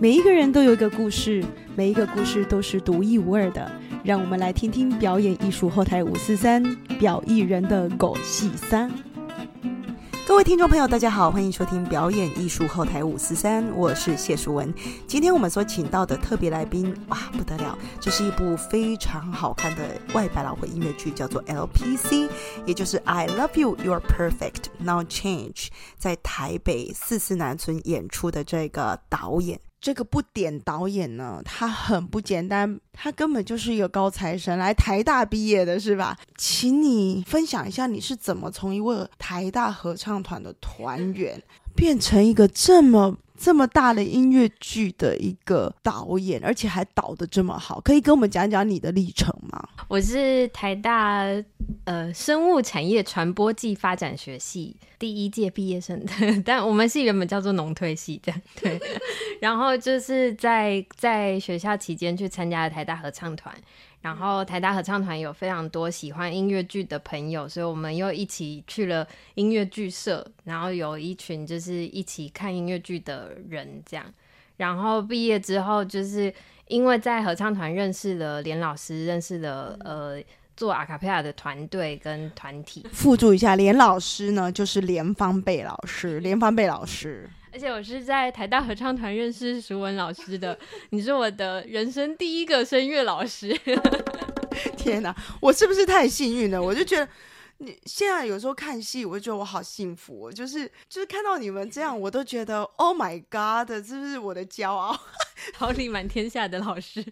每一个人都有一个故事，每一个故事都是独一无二的。让我们来听听表演艺术后台五四三表艺人的狗戏三。各位听众朋友，大家好，欢迎收听表演艺术后台五四三，我是谢淑文。今天我们所请到的特别来宾，哇，不得了！这是一部非常好看的外百老汇音乐剧，叫做 LPC，也就是 I Love You, You're Perfect, Now Change，在台北四四南村演出的这个导演。这个不点导演呢，他很不简单，他根本就是一个高材生，来台大毕业的是吧？请你分享一下，你是怎么从一位台大合唱团的团员，变成一个这么这么大的音乐剧的一个导演，而且还导的这么好？可以跟我们讲讲你的历程吗？我是台大呃生物产业传播暨发展学系。第一届毕业生，但我们系原本叫做农推系这样对，然后就是在在学校期间去参加了台大合唱团，然后台大合唱团有非常多喜欢音乐剧的朋友，所以我们又一起去了音乐剧社，然后有一群就是一起看音乐剧的人这样，然后毕业之后就是因为在合唱团认识了连老师，认识了呃。做阿卡贝拉的团队跟团体，附注一下，连老师呢就是连方贝老师，连方贝老师。而且我是在台大合唱团认识淑文老师的，你是我的人生第一个声乐老师。天哪，我是不是太幸运了？我就觉得。你现在有时候看戏，我就觉得我好幸福，就是就是看到你们这样，我都觉得 Oh my God，这是是我的骄傲？桃李满天下的老师。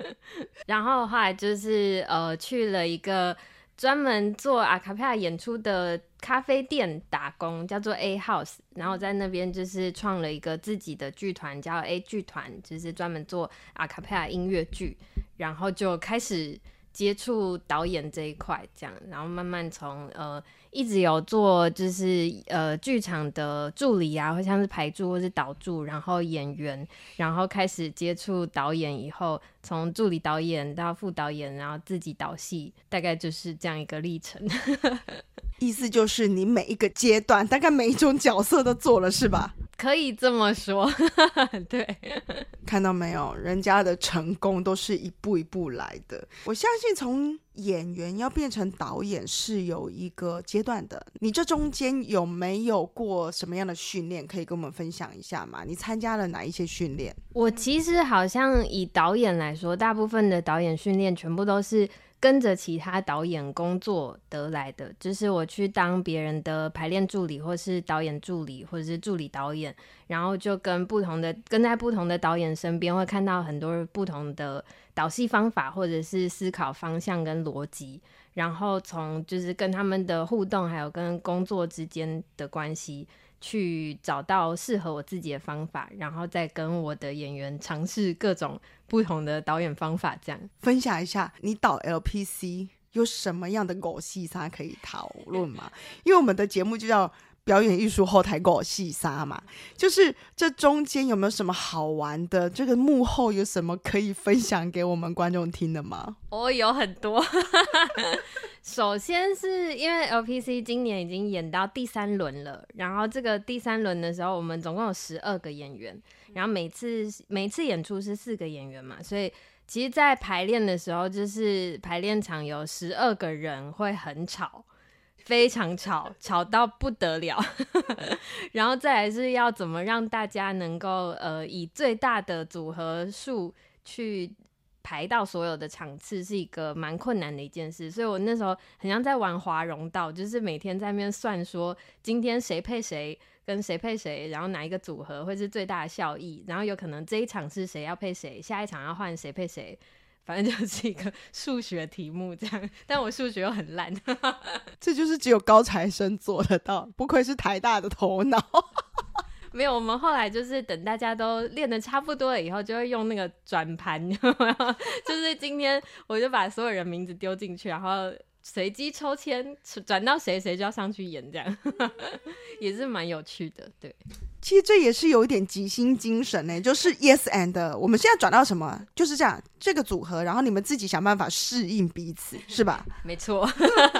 然后后来就是呃去了一个专门做阿卡贝拉演出的咖啡店打工，叫做 A House，然后在那边就是创了一个自己的剧团，叫 A 剧团，就是专门做阿卡贝拉音乐剧，然后就开始。接触导演这一块，这样，然后慢慢从呃一直有做，就是呃剧场的助理啊，或像是排助或是导助，然后演员，然后开始接触导演以后，从助理导演到副导演，然后自己导戏，大概就是这样一个历程。意思就是你每一个阶段，大概每一种角色都做了，是吧？可以这么说，对，看到没有，人家的成功都是一步一步来的。我相信从演员要变成导演是有一个阶段的。你这中间有没有过什么样的训练，可以跟我们分享一下吗？你参加了哪一些训练？我其实好像以导演来说，大部分的导演训练全部都是。跟着其他导演工作得来的，就是我去当别人的排练助理，或是导演助理，或者是助理导演，然后就跟不同的跟在不同的导演身边，会看到很多不同的导戏方法，或者是思考方向跟逻辑，然后从就是跟他们的互动，还有跟工作之间的关系。去找到适合我自己的方法，然后再跟我的演员尝试各种不同的导演方法，这样分享一下你导 LPC 有什么样的狗戏沙可以讨论吗？因为我们的节目就叫。表演艺术后台给我细沙嘛，就是这中间有没有什么好玩的？这个幕后有什么可以分享给我们观众听的吗？哦，有很多。首先是因为 LPC 今年已经演到第三轮了，然后这个第三轮的时候，我们总共有十二个演员，然后每次每次演出是四个演员嘛，所以其实，在排练的时候，就是排练场有十二个人会很吵。非常吵，吵到不得了，然后再来是要怎么让大家能够呃以最大的组合数去排到所有的场次，是一个蛮困难的一件事。所以我那时候很像在玩华容道，就是每天在那边算说今天谁配谁，跟谁配谁，然后哪一个组合会是最大的效益，然后有可能这一场是谁要配谁，下一场要换谁配谁。反正就是一个 数学题目这样，但我数学又很烂，这就是只有高材生做得到，不愧是台大的头脑。没有，我们后来就是等大家都练的差不多了以后，就会用那个转盘，就是今天我就把所有人名字丢进去，然后随机抽签转到谁谁就要上去演，这样 也是蛮有趣的，对。其实这也是有一点即兴精神呢，就是 yes and，我们现在转到什么，就是这样这个组合，然后你们自己想办法适应彼此，是吧？没错，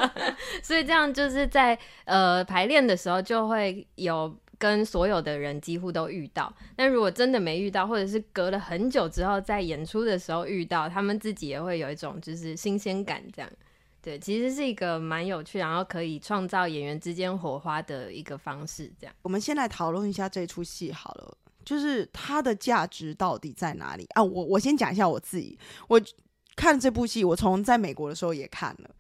所以这样就是在呃排练的时候就会有跟所有的人几乎都遇到。但如果真的没遇到，或者是隔了很久之后在演出的时候遇到，他们自己也会有一种就是新鲜感，这样。对，其实是一个蛮有趣，然后可以创造演员之间火花的一个方式。这样，我们先来讨论一下这出戏好了，就是它的价值到底在哪里啊？我我先讲一下我自己，我看这部戏，我从在美国的时候也看了，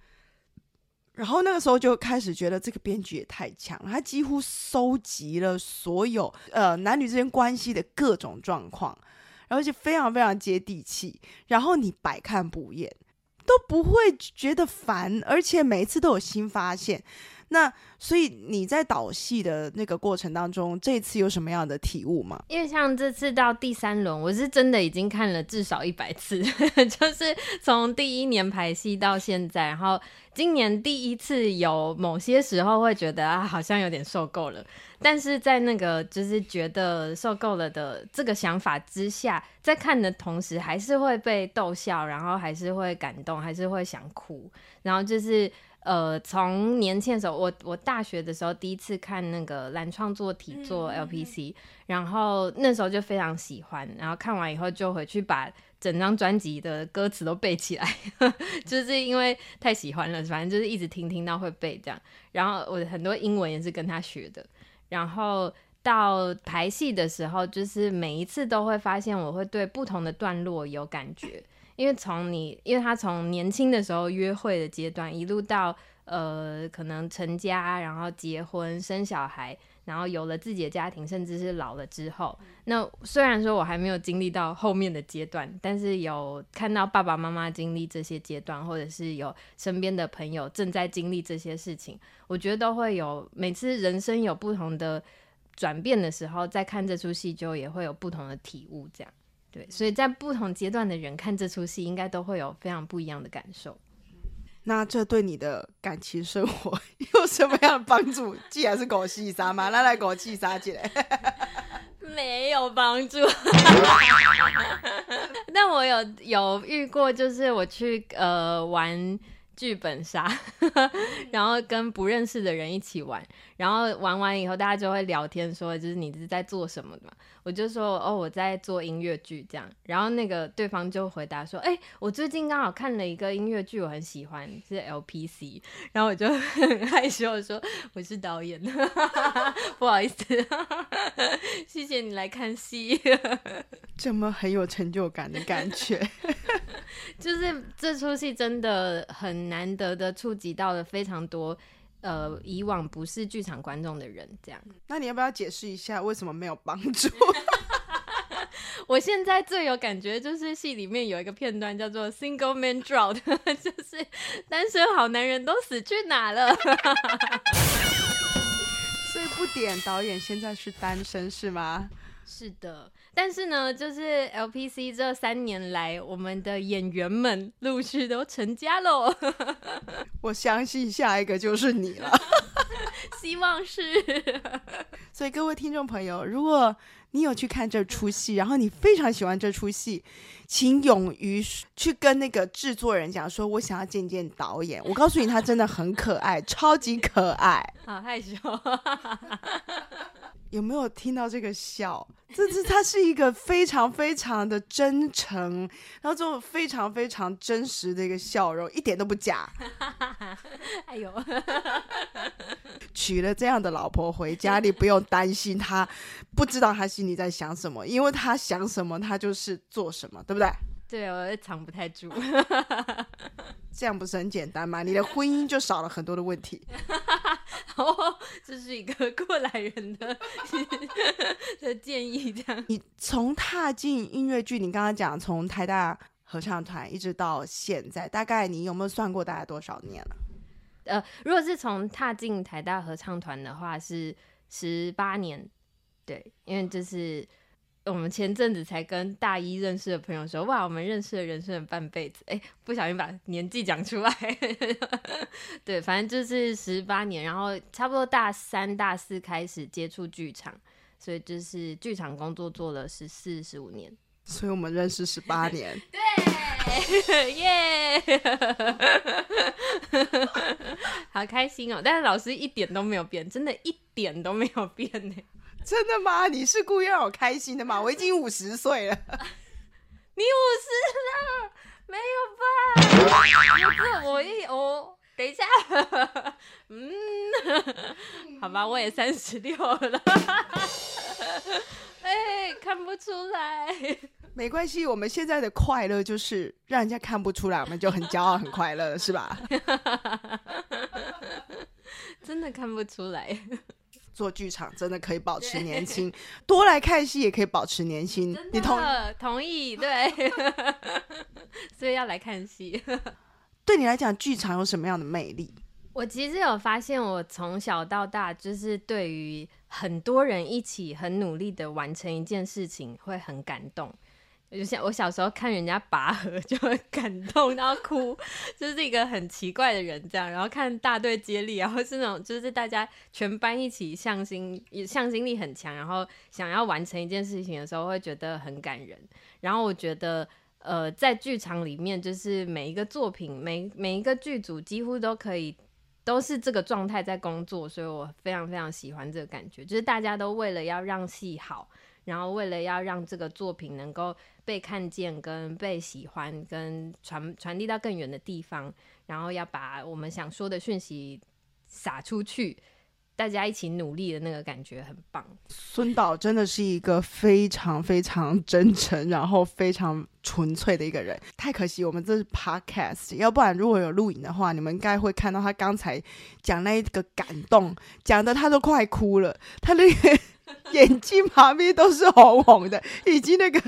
然后那个时候就开始觉得这个编剧也太强了，他几乎收集了所有呃男女之间关系的各种状况，而且非常非常接地气，然后你百看不厌。都不会觉得烦，而且每一次都有新发现。那所以你在导戏的那个过程当中，这次有什么样的体悟吗？因为像这次到第三轮，我是真的已经看了至少一百次，就是从第一年排戏到现在，然后今年第一次有某些时候会觉得啊，好像有点受够了。但是在那个就是觉得受够了的这个想法之下，在看的同时还是会被逗笑，然后还是会感动，还是会想哭，然后就是。呃，从年轻的时候，我我大学的时候第一次看那个蓝创作体做 LPC，然后那时候就非常喜欢，然后看完以后就回去把整张专辑的歌词都背起来，就是因为太喜欢了，反正就是一直听听到会背这样。然后我很多英文也是跟他学的。然后到排戏的时候，就是每一次都会发现我会对不同的段落有感觉。因为从你，因为他从年轻的时候约会的阶段，一路到呃可能成家，然后结婚生小孩，然后有了自己的家庭，甚至是老了之后，那虽然说我还没有经历到后面的阶段，但是有看到爸爸妈妈经历这些阶段，或者是有身边的朋友正在经历这些事情，我觉得都会有每次人生有不同的转变的时候，在看这出戏就也会有不同的体悟，这样。对，所以在不同阶段的人看这出戏，应该都会有非常不一样的感受。那这对你的感情生活 有什么样的帮助？既然是狗戏杀嘛，那来狗戏杀起来，没有帮助。但我有有遇过，就是我去呃玩。剧本杀，然后跟不认识的人一起玩，然后玩完以后大家就会聊天，说就是你是在做什么的嘛？我就说哦我在做音乐剧这样，然后那个对方就回答说，哎我最近刚好看了一个音乐剧，我很喜欢是 LPC，然后我就 很害羞的说我是导演，不好意思，谢谢你来看戏，这么很有成就感的感觉。就是这出戏真的很难得的触及到了非常多呃以往不是剧场观众的人，这样。那你要不要解释一下为什么没有帮助？我现在最有感觉就是戏里面有一个片段叫做 “Single Man Drought”，就是单身好男人都死去哪了？所以不点导演现在是单身是吗？是的。但是呢，就是 LPC 这三年来，我们的演员们陆续都成家喽。我相信下一个就是你了，希望是。所以各位听众朋友，如果你有去看这出戏，然后你非常喜欢这出戏，请勇于去跟那个制作人讲说：“我想要见见导演。”我告诉你，他真的很可爱，超级可爱。好害羞。有没有听到这个笑？这是他是一个非常非常的真诚，然后这种非常非常真实的一个笑容，一点都不假。哎呦，娶了这样的老婆回家，你不用担心他不知道他心里在想什么，因为他想什么，他就是做什么，对不对？对，我藏不太住。这样不是很简单吗？你的婚姻就少了很多的问题。哦，这是一个过来人的 的建议。这样，你从踏进音乐剧，你刚刚讲从台大合唱团一直到现在，大概你有没有算过大概多少年了？呃，如果是从踏进台大合唱团的话，是十八年。对，因为这是。我们前阵子才跟大一认识的朋友说，哇，我们认识了人生的半辈子，哎，不小心把年纪讲出来。对，反正就是十八年，然后差不多大三、大四开始接触剧场，所以就是剧场工作做了十四、十五年。所以我们认识十八年。对，耶，好开心哦！但是老师一点都没有变，真的一点都没有变呢。真的吗？你是故意让我开心的吗？我已经五十岁了。你五十了？没有吧？不是我一我等一下，嗯，好吧，我也三十六了。哎，看不出来。没关系，我们现在的快乐就是让人家看不出来，我们就很骄傲、很快乐，是吧？真的看不出来。做剧场真的可以保持年轻，多来看戏也可以保持年轻。你同同意？对，所以要来看戏。对你来讲，剧场有什么样的魅力？我其实有发现，我从小到大就是对于很多人一起很努力的完成一件事情会很感动。就像我小时候看人家拔河 就会感动到哭，就是一个很奇怪的人这样。然后看大队接力，然后是那种就是大家全班一起向心，向心力很强，然后想要完成一件事情的时候，会觉得很感人。然后我觉得，呃，在剧场里面，就是每一个作品，每每一个剧组几乎都可以都是这个状态在工作，所以我非常非常喜欢这个感觉，就是大家都为了要让戏好。然后为了要让这个作品能够被看见、跟被喜欢、跟传传递到更远的地方，然后要把我们想说的讯息撒出去，大家一起努力的那个感觉很棒。孙导真的是一个非常非常真诚，然后非常纯粹的一个人。太可惜我们这是 podcast，要不然如果有录影的话，你们应该会看到他刚才讲那一个感动，讲的他都快哭了，他那个。眼睛旁边都是红红的，已经那个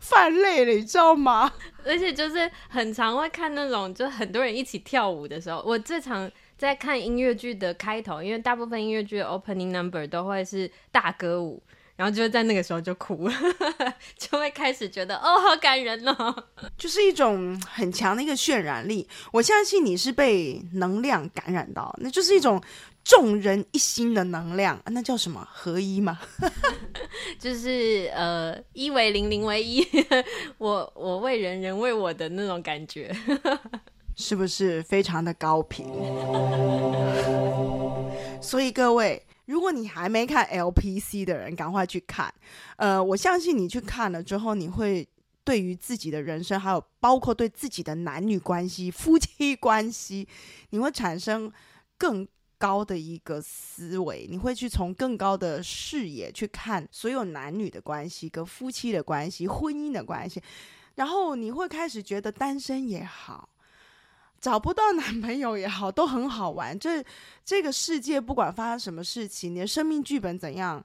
泛泪了，你知道吗？而且就是很常会看那种，就很多人一起跳舞的时候，我最常在看音乐剧的开头，因为大部分音乐剧的 opening number 都会是大歌舞，然后就在那个时候就哭了，就会开始觉得哦，好感人哦，就是一种很强的一个渲染力。我相信你是被能量感染到，那就是一种。众人一心的能量，那叫什么合一吗？就是呃，一为零，零为一，我我为人，人为我的那种感觉，是不是非常的高频？所以各位，如果你还没看 LPC 的人，赶快去看。呃，我相信你去看了之后，你会对于自己的人生，还有包括对自己的男女关系、夫妻关系，你会产生更。高的一个思维，你会去从更高的视野去看所有男女的关系、跟夫妻的关系、婚姻的关系，然后你会开始觉得单身也好，找不到男朋友也好，都很好玩。这这个世界不管发生什么事情，你的生命剧本怎样，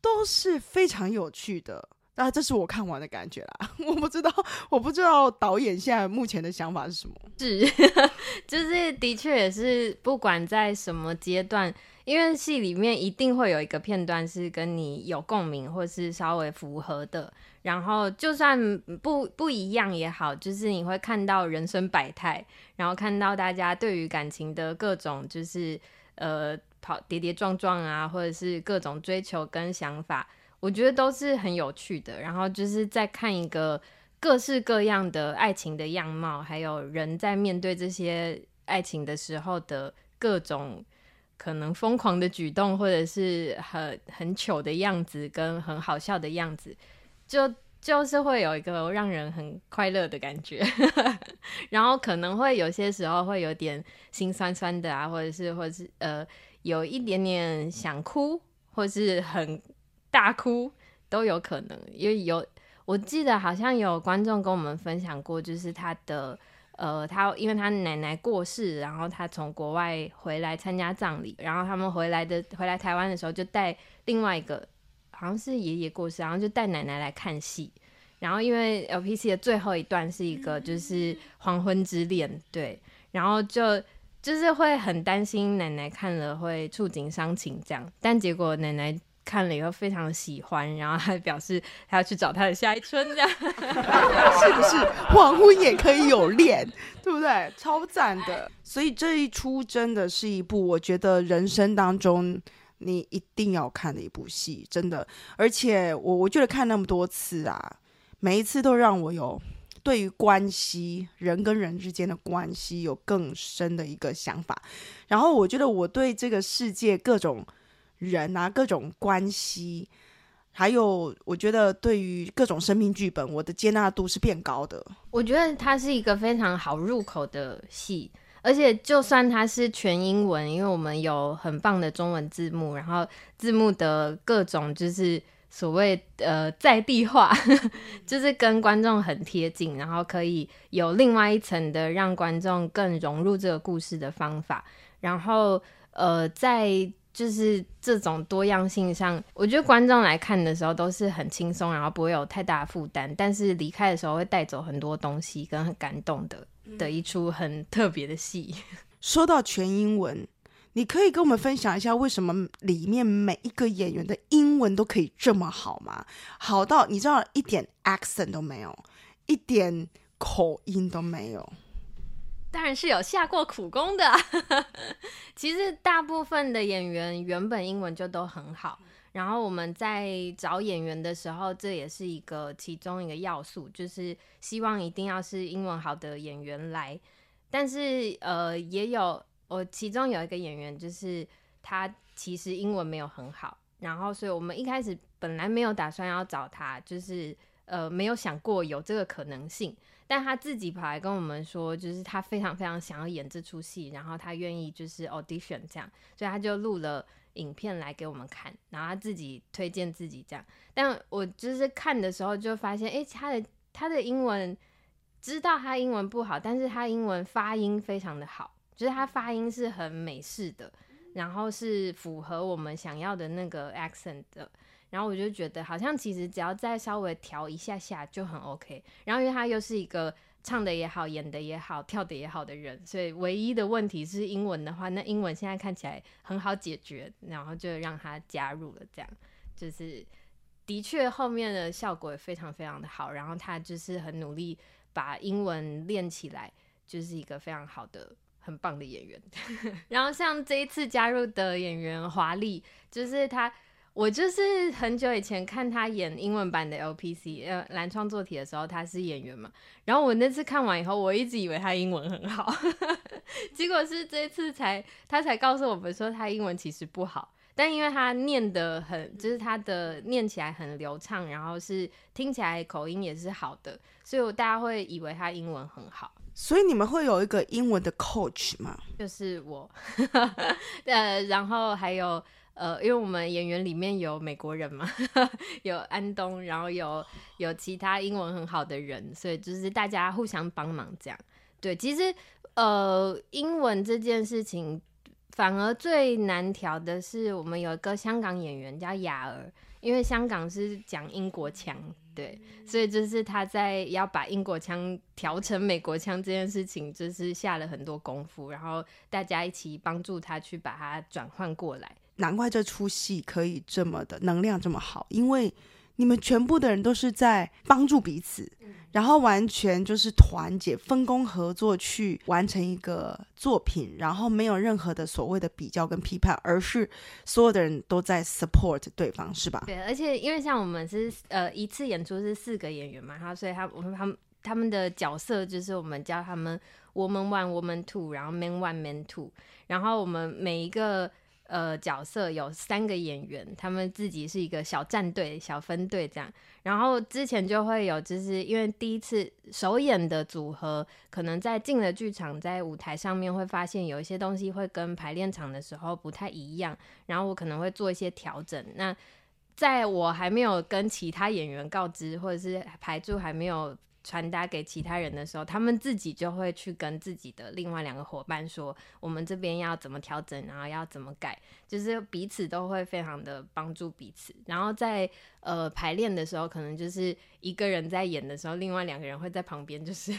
都是非常有趣的。那，这是我看完的感觉啦。我不知道，我不知道导演现在目前的想法是什么。是，就是的确也是，不管在什么阶段，因为戏里面一定会有一个片段是跟你有共鸣，或是稍微符合的。然后就算不不一样也好，就是你会看到人生百态，然后看到大家对于感情的各种，就是呃跑跌跌撞撞啊，或者是各种追求跟想法。我觉得都是很有趣的，然后就是在看一个各式各样的爱情的样貌，还有人在面对这些爱情的时候的各种可能疯狂的举动，或者是很很糗的样子，跟很好笑的样子，就就是会有一个让人很快乐的感觉，然后可能会有些时候会有点心酸酸的啊，或者是或者是呃有一点点想哭，或是很。大哭都有可能，因为有我记得好像有观众跟我们分享过，就是他的呃，他因为他奶奶过世，然后他从国外回来参加葬礼，然后他们回来的回来台湾的时候，就带另外一个好像是爷爷过世，然后就带奶奶来看戏，然后因为 LPC 的最后一段是一个就是黄昏之恋，对，然后就就是会很担心奶奶看了会触景伤情这样，但结果奶奶。看了以后非常喜欢，然后还表示他要去找他的下一春，这样 是不是？黄昏也可以有恋，对不对？超赞的！所以这一出真的是一部我觉得人生当中你一定要看的一部戏，真的。而且我我觉得看那么多次啊，每一次都让我有对于关系人跟人之间的关系有更深的一个想法。然后我觉得我对这个世界各种。人啊，各种关系，还有我觉得对于各种生命剧本，我的接纳度是变高的。我觉得它是一个非常好入口的戏，而且就算它是全英文，因为我们有很棒的中文字幕，然后字幕的各种就是所谓呃在地化，就是跟观众很贴近，然后可以有另外一层的让观众更融入这个故事的方法，然后呃在。就是这种多样性上，我觉得观众来看的时候都是很轻松，然后不会有太大负担，但是离开的时候会带走很多东西，跟很感动的的一出很特别的戏。说到全英文，你可以跟我们分享一下为什么里面每一个演员的英文都可以这么好吗？好到你知道一点 accent 都没有，一点口音都没有。当然是有下过苦功的。其实大部分的演员原本英文就都很好，然后我们在找演员的时候，这也是一个其中一个要素，就是希望一定要是英文好的演员来。但是呃，也有我其中有一个演员，就是他其实英文没有很好，然后所以我们一开始本来没有打算要找他，就是呃没有想过有这个可能性。但他自己跑来跟我们说，就是他非常非常想要演这出戏，然后他愿意就是 audition 这样，所以他就录了影片来给我们看，然后他自己推荐自己这样。但我就是看的时候就发现，哎，他的他的英文知道他英文不好，但是他英文发音非常的好，就是他发音是很美式的，然后是符合我们想要的那个 accent 的。然后我就觉得，好像其实只要再稍微调一下下就很 OK。然后因为他又是一个唱的也好、演的也好、跳的也好的人，所以唯一的问题是英文的话，那英文现在看起来很好解决，然后就让他加入了。这样就是的确后面的效果也非常非常的好。然后他就是很努力把英文练起来，就是一个非常好的、很棒的演员。然后像这一次加入的演员华丽，就是他。我就是很久以前看他演英文版的 LPC，呃，蓝创作体的时候，他是演员嘛。然后我那次看完以后，我一直以为他英文很好，结果是这次才他才告诉我们说他英文其实不好。但因为他念的很，就是他的念起来很流畅，然后是听起来口音也是好的，所以大家会以为他英文很好。所以你们会有一个英文的 coach 吗？就是我，呃，然后还有。呃，因为我们演员里面有美国人嘛，有安东，然后有有其他英文很好的人，所以就是大家互相帮忙这样。对，其实呃，英文这件事情反而最难调的是，我们有一个香港演员叫雅儿，因为香港是讲英国腔，对，所以就是他在要把英国腔调成美国腔这件事情，就是下了很多功夫，然后大家一起帮助他去把它转换过来。难怪这出戏可以这么的能量这么好，因为你们全部的人都是在帮助彼此，然后完全就是团结、分工合作去完成一个作品，然后没有任何的所谓的比较跟批判，而是所有的人都在 support 对方，是吧？对，而且因为像我们是呃一次演出是四个演员嘛，然后所以他我们他们他们的角色就是我们叫他们 woman one woman two，然后 man one man two，然后我们每一个。呃，角色有三个演员，他们自己是一个小战队、小分队这样。然后之前就会有，就是因为第一次首演的组合，可能在进了剧场，在舞台上面会发现有一些东西会跟排练场的时候不太一样，然后我可能会做一些调整。那在我还没有跟其他演员告知，或者是排助还没有。传达给其他人的时候，他们自己就会去跟自己的另外两个伙伴说，我们这边要怎么调整，然后要怎么改，就是彼此都会非常的帮助彼此。然后在呃排练的时候，可能就是一个人在演的时候，另外两个人会在旁边，就是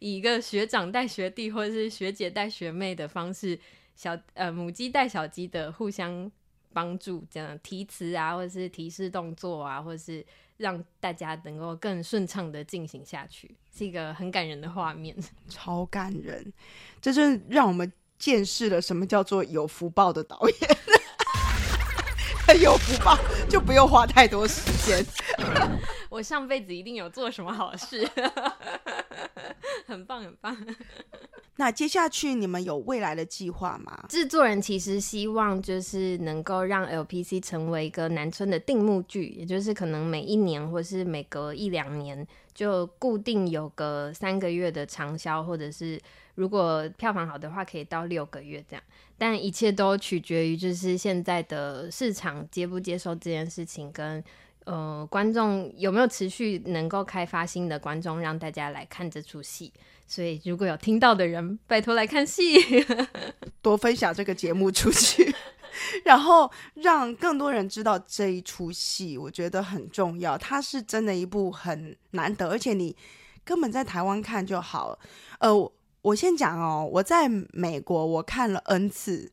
以 一个学长带学弟或者是学姐带学妹的方式，小呃母鸡带小鸡的互相帮助，这样提词啊，或者是提示动作啊，或者是。让大家能够更顺畅的进行下去，是一个很感人的画面，超感人。这就让我们见识了什么叫做有福报的导演。有福报就不用花太多时间。我上辈子一定有做什么好事，很 棒很棒。那接下去你们有未来的计划吗？制作人其实希望就是能够让 LPC 成为一个南村的定目剧，也就是可能每一年或是每隔一两年就固定有个三个月的长销，或者是如果票房好的话，可以到六个月这样。但一切都取决于就是现在的市场接不接受这件事情，跟呃观众有没有持续能够开发新的观众，让大家来看这出戏。所以，如果有听到的人，拜托来看戏，多分享这个节目出去，然后让更多人知道这一出戏，我觉得很重要。它是真的一部很难得，而且你根本在台湾看就好了。呃，我先讲哦，我在美国我看了 N 次。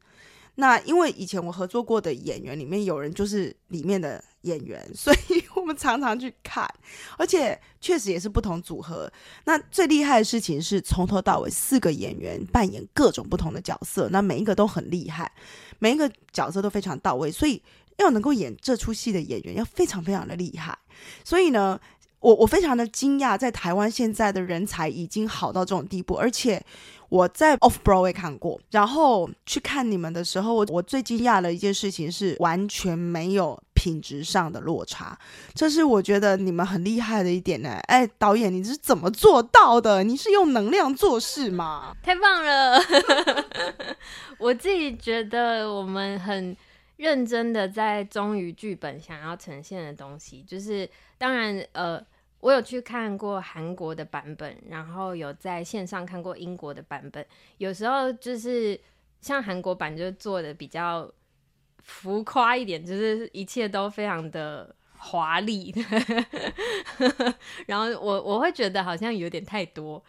那因为以前我合作过的演员里面有人就是里面的演员，所以我们常常去看，而且确实也是不同组合。那最厉害的事情是从头到尾四个演员扮演各种不同的角色，那每一个都很厉害，每一个角色都非常到位，所以要能够演这出戏的演员要非常非常的厉害。所以呢，我我非常的惊讶，在台湾现在的人才已经好到这种地步，而且。我在 Off Broadway 看过，然后去看你们的时候，我我最惊讶的一件事情是完全没有品质上的落差，这是我觉得你们很厉害的一点呢。哎，导演，你是怎么做到的？你是用能量做事吗？太棒了！我自己觉得我们很认真的在忠于剧本想要呈现的东西，就是当然呃。我有去看过韩国的版本，然后有在线上看过英国的版本。有时候就是像韩国版就做的比较浮夸一点，就是一切都非常的华丽。然后我我会觉得好像有点太多，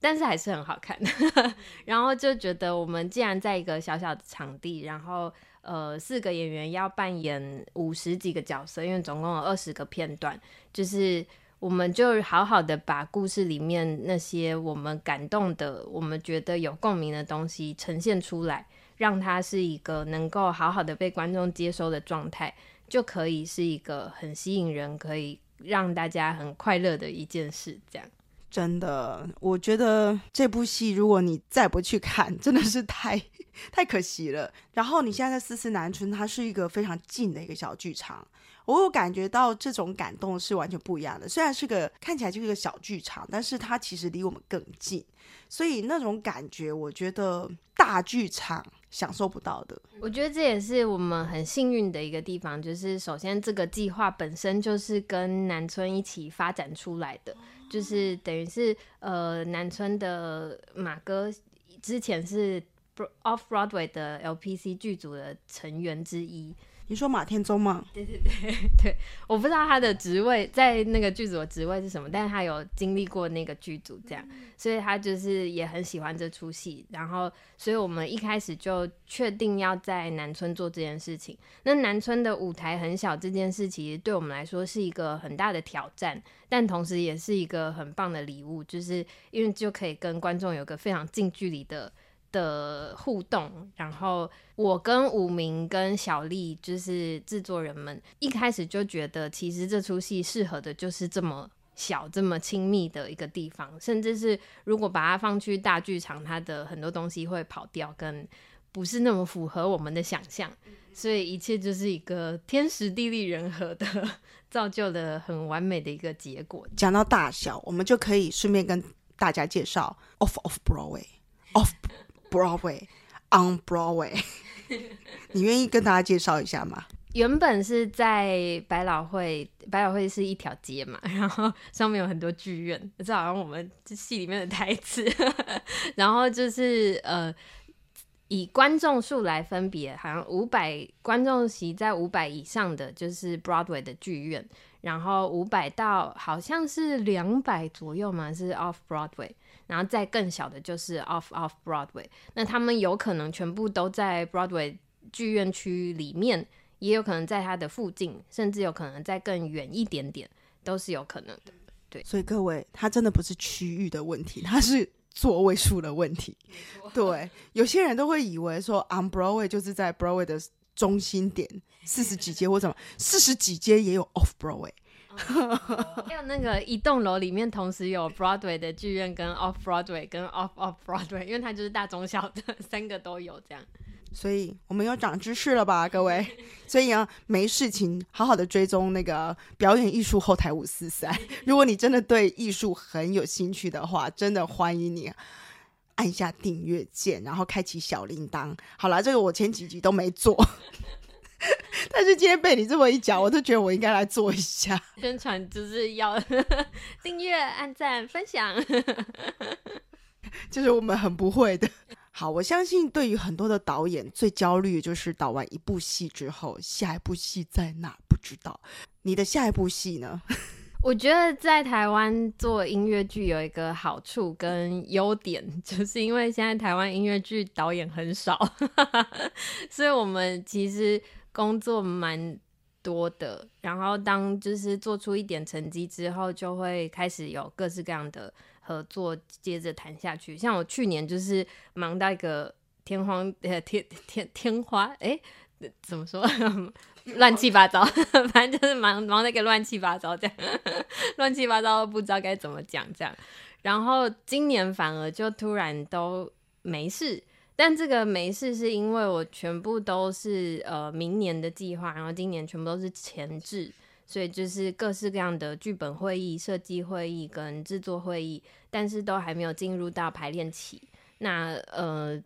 但是还是很好看。然后就觉得我们既然在一个小小的场地，然后呃四个演员要扮演五十几个角色，因为总共有二十个片段。就是我们就好好的把故事里面那些我们感动的、我们觉得有共鸣的东西呈现出来，让它是一个能够好好的被观众接收的状态，就可以是一个很吸引人、可以让大家很快乐的一件事。这样，真的，我觉得这部戏如果你再不去看，真的是太太可惜了。然后你现在在四四南村，它是一个非常近的一个小剧场。我有感觉到这种感动是完全不一样的。虽然是个看起来就是个小剧场，但是它其实离我们更近，所以那种感觉，我觉得大剧场享受不到的。我觉得这也是我们很幸运的一个地方，就是首先这个计划本身就是跟南村一起发展出来的，就是等于是呃南村的马哥之前是 Off Broadway 的 LPC 剧组的成员之一。你说马天宗吗？对对对对，我不知道他的职位在那个剧组的职位是什么，但是他有经历过那个剧组，这样，所以他就是也很喜欢这出戏。然后，所以我们一开始就确定要在南村做这件事情。那南村的舞台很小，这件事其实对我们来说是一个很大的挑战，但同时也是一个很棒的礼物，就是因为就可以跟观众有个非常近距离的。的互动，然后我跟武明跟小丽就是制作人们一开始就觉得，其实这出戏适合的就是这么小、这么亲密的一个地方，甚至是如果把它放去大剧场，它的很多东西会跑掉，跟不是那么符合我们的想象，所以一切就是一个天时地利人和的造就了很完美的一个结果。讲到大小，我们就可以顺便跟大家介绍 Off Off Broadway Off。Broadway on Broadway，你愿意跟大家介绍一下吗？原本是在百老汇，百老汇是一条街嘛，然后上面有很多剧院，这好像我们戏里面的台词。然后就是呃，以观众数来分别，好像五百观众席在五百以上的就是 Broadway 的剧院，然后五百到好像是两百左右嘛，是 Off Broadway。然后再更小的就是 off off Broadway，那他们有可能全部都在 Broadway 剧院区里面，也有可能在它的附近，甚至有可能在更远一点点，都是有可能的。对，所以各位，它真的不是区域的问题，它是座位数的问题。对，有些人都会以为说 on Broadway 就是在 Broadway 的中心点，四十几街或什么，四十几街也有 off Broadway。还有那个一栋楼里面同时有 Broadway 的剧院跟 Off Broadway 跟 Off Off Broadway，因为它就是大中小的三个都有这样。所以我们有长知识了吧，各位？所以啊，没事情好好的追踪那个表演艺术后台五四三。如果你真的对艺术很有兴趣的话，真的欢迎你按下订阅键，然后开启小铃铛。好了，这个我前几集都没做，但是今天被你这么一讲，我都觉得我应该来做一下 宣传，就是要 订阅、按赞、分享，就是我们很不会的。好，我相信对于很多的导演，最焦虑就是导完一部戏之后，下一部戏在哪不知道。你的下一部戏呢？我觉得在台湾做音乐剧有一个好处跟优点，就是因为现在台湾音乐剧导演很少，所以我们其实工作蛮多的。然后当就是做出一点成绩之后，就会开始有各式各样的。合作接着谈下去，像我去年就是忙到一个天荒 呃天天天花哎怎么说乱七八糟，反正就是忙忙那个乱七八糟这样，乱七八糟不知道该怎么讲这样。然后今年反而就突然都没事，但这个没事是因为我全部都是呃明年的计划，然后今年全部都是前置。所以就是各式各样的剧本会议、设计会议跟制作会议，但是都还没有进入到排练期。那呃，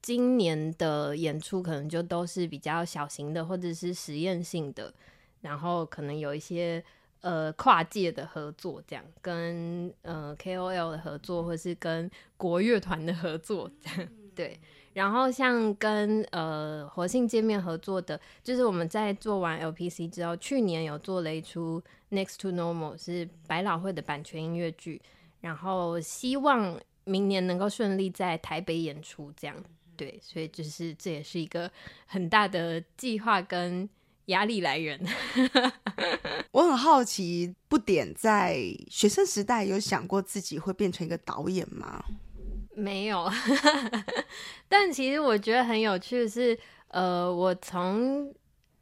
今年的演出可能就都是比较小型的，或者是实验性的，然后可能有一些呃跨界的合作，这样跟呃 KOL 的合作，或是跟国乐团的合作，这样对。然后像跟呃活性界面合作的，就是我们在做完 LPC 之后，去年有做了一出 Next to Normal 是百老汇的版权音乐剧，然后希望明年能够顺利在台北演出，这样对，所以就是这也是一个很大的计划跟压力来源。我很好奇，不点在学生时代有想过自己会变成一个导演吗？没有，但其实我觉得很有趣的是，呃，我从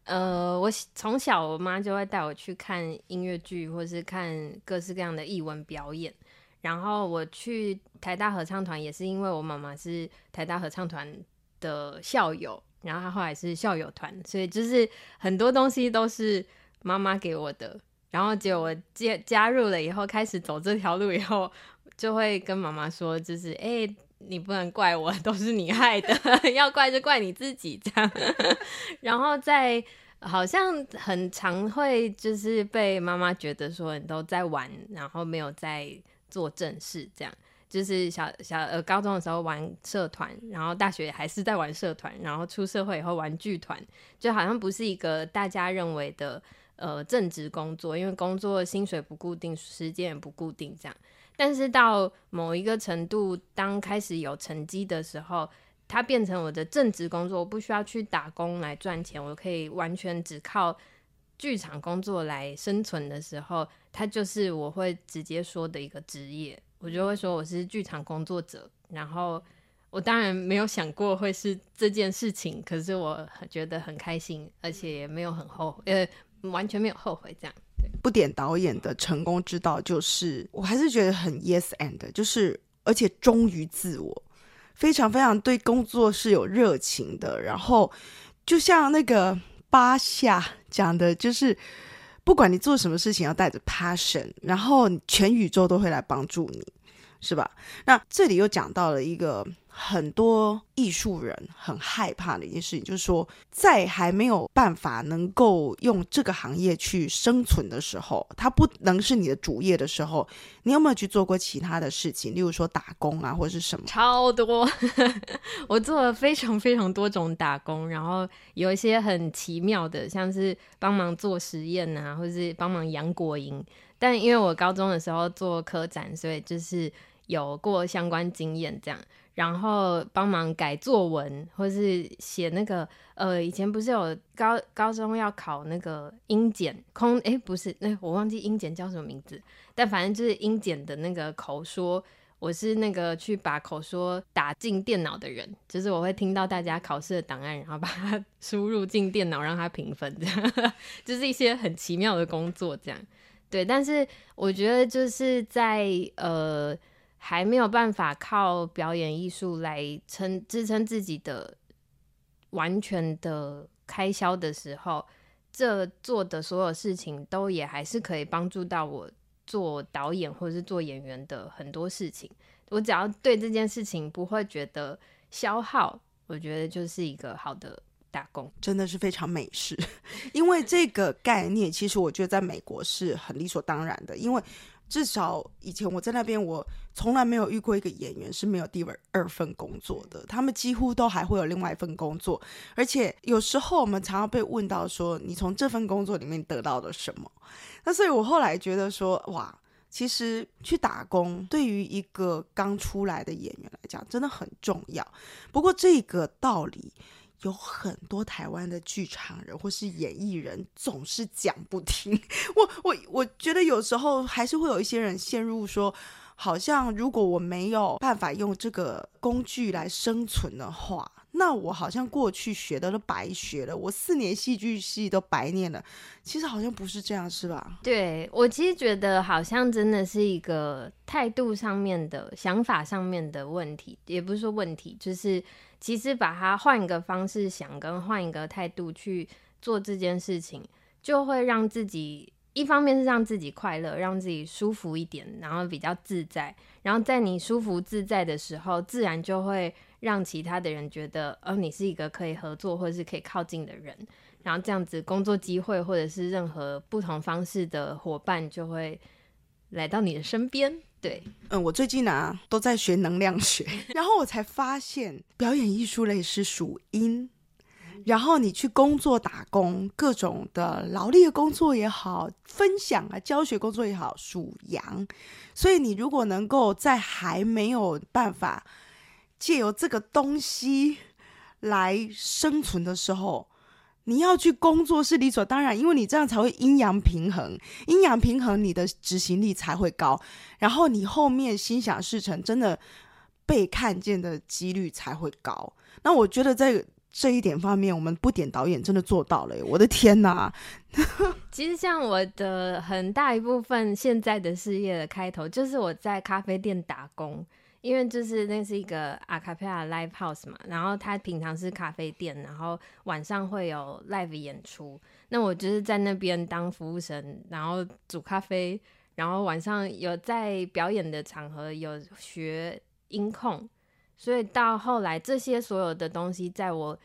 呃我从小我妈就会带我去看音乐剧，或是看各式各样的艺文表演。然后我去台大合唱团也是因为我妈妈是台大合唱团的校友，然后她后来是校友团，所以就是很多东西都是妈妈给我的。然后结果我加加入了以后，开始走这条路以后。就会跟妈妈说，就是哎，你不能怪我，都是你害的，要怪就怪你自己这样。然后在好像很常会就是被妈妈觉得说你都在玩，然后没有在做正事这样。就是小小呃高中的时候玩社团，然后大学还是在玩社团，然后出社会以后玩剧团，就好像不是一个大家认为的呃正职工作，因为工作薪水不固定，时间也不固定这样。但是到某一个程度，当开始有成绩的时候，它变成我的正职工作，我不需要去打工来赚钱，我可以完全只靠剧场工作来生存的时候，它就是我会直接说的一个职业，我就会说我是剧场工作者。然后我当然没有想过会是这件事情，可是我觉得很开心，而且也没有很后悔，呃，完全没有后悔这样。不点导演的成功之道，就是我还是觉得很 yes and，就是而且忠于自我，非常非常对工作是有热情的。然后就像那个巴夏讲的，就是不管你做什么事情，要带着 passion，然后全宇宙都会来帮助你，是吧？那这里又讲到了一个。很多艺术人很害怕的一件事情，就是说，在还没有办法能够用这个行业去生存的时候，它不能是你的主业的时候，你有没有去做过其他的事情？例如说打工啊，或者是什么？超多，我做了非常非常多种打工，然后有一些很奇妙的，像是帮忙做实验啊，或者是帮忙养果蝇。但因为我高中的时候做科展，所以就是有过相关经验，这样。然后帮忙改作文，或是写那个呃，以前不是有高高中要考那个英检空？哎，不是，那我忘记英检叫什么名字，但反正就是英检的那个口说，我是那个去把口说打进电脑的人，就是我会听到大家考试的档案，然后把它输入进电脑让它评分，这样就是一些很奇妙的工作，这样对，但是我觉得就是在呃还没有办法靠表演艺术来撑支撑自己的完全的开销的时候，这做的所有事情都也还是可以帮助到我做导演或者是做演员的很多事情。我只要对这件事情不会觉得消耗，我觉得就是一个好的打工。真的是非常美式，因为这个概念其实我觉得在美国是很理所当然的，因为至少以前我在那边，我从来没有遇过一个演员是没有第二份工作的，他们几乎都还会有另外一份工作，而且有时候我们常常被问到说，你从这份工作里面得到了什么？那所以我后来觉得说，哇。其实去打工对于一个刚出来的演员来讲真的很重要。不过这个道理有很多台湾的剧场人或是演艺人总是讲不听。我我我觉得有时候还是会有一些人陷入说，好像如果我没有办法用这个工具来生存的话。那我好像过去学的都白学了，我四年戏剧系都白念了。其实好像不是这样，是吧？对我其实觉得好像真的是一个态度上面的想法上面的问题，也不是说问题，就是其实把它换一个方式想，跟换一个态度去做这件事情，就会让自己一方面是让自己快乐，让自己舒服一点，然后比较自在。然后在你舒服自在的时候，自然就会。让其他的人觉得，哦，你是一个可以合作或者是可以靠近的人，然后这样子工作机会或者是任何不同方式的伙伴就会来到你的身边。对，嗯，我最近啊都在学能量学，然后我才发现表演艺术类是属阴，然后你去工作打工，各种的劳力的工作也好，分享啊教学工作也好，属阳，所以你如果能够在还没有办法。借由这个东西来生存的时候，你要去工作是理所当然，因为你这样才会阴阳平衡，阴阳平衡，你的执行力才会高，然后你后面心想事成，真的被看见的几率才会高。那我觉得在这一点方面，我们不点导演真的做到了，我的天哪！其实像我的很大一部分现在的事业的开头，就是我在咖啡店打工。因为就是那是一个阿卡贝拉 live house 嘛，然后它平常是咖啡店，然后晚上会有 live 演出。那我就是在那边当服务生，然后煮咖啡，然后晚上有在表演的场合有学音控，所以到后来这些所有的东西，在我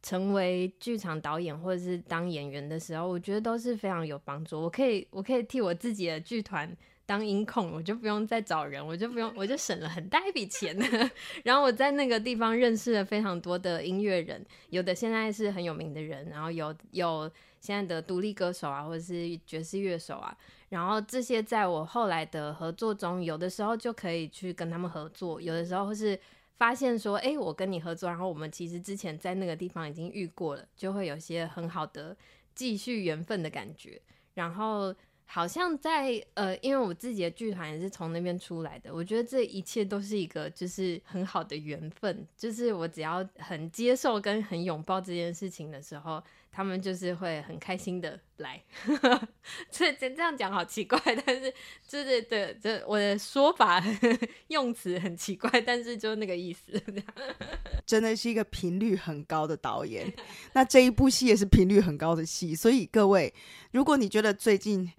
成为剧场导演或者是当演员的时候，我觉得都是非常有帮助。我可以，我可以替我自己的剧团。当音控，我就不用再找人，我就不用，我就省了很大一笔钱。然后我在那个地方认识了非常多的音乐人，有的现在是很有名的人，然后有有现在的独立歌手啊，或者是爵士乐手啊。然后这些在我后来的合作中，有的时候就可以去跟他们合作，有的时候是发现说，哎，我跟你合作，然后我们其实之前在那个地方已经遇过了，就会有些很好的继续缘分的感觉。然后。好像在呃，因为我自己的剧团也是从那边出来的，我觉得这一切都是一个就是很好的缘分，就是我只要很接受跟很拥抱这件事情的时候，他们就是会很开心的来。这这这样讲好奇怪，但是就是对，这我的说法 用词很奇怪，但是就那个意思。真的是一个频率很高的导演，那这一部戏也是频率很高的戏，所以各位，如果你觉得最近。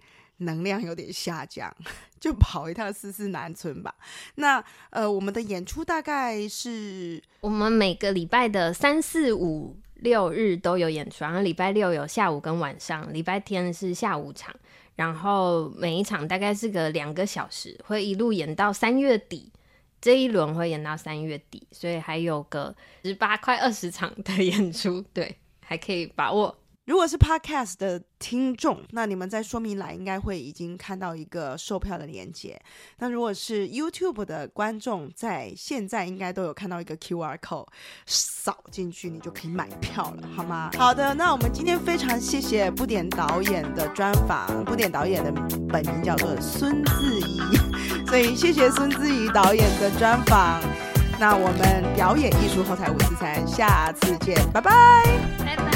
能量有点下降，就跑一趟四四南村吧。那呃，我们的演出大概是我们每个礼拜的三四五六日都有演出，然后礼拜六有下午跟晚上，礼拜天是下午场，然后每一场大概是个两个小时，会一路演到三月底。这一轮会演到三月底，所以还有个十八快二十场的演出，对，还可以把握。如果是 Podcast 的听众，那你们在说明栏应该会已经看到一个售票的链接。那如果是 YouTube 的观众，在现在应该都有看到一个 QR code，扫进去你就可以买票了，好吗？好的，那我们今天非常谢谢不点导演的专访。不点导演的本名叫做孙自怡，所以谢谢孙自怡导演的专访。那我们表演艺术后台五四三，下次见，拜拜。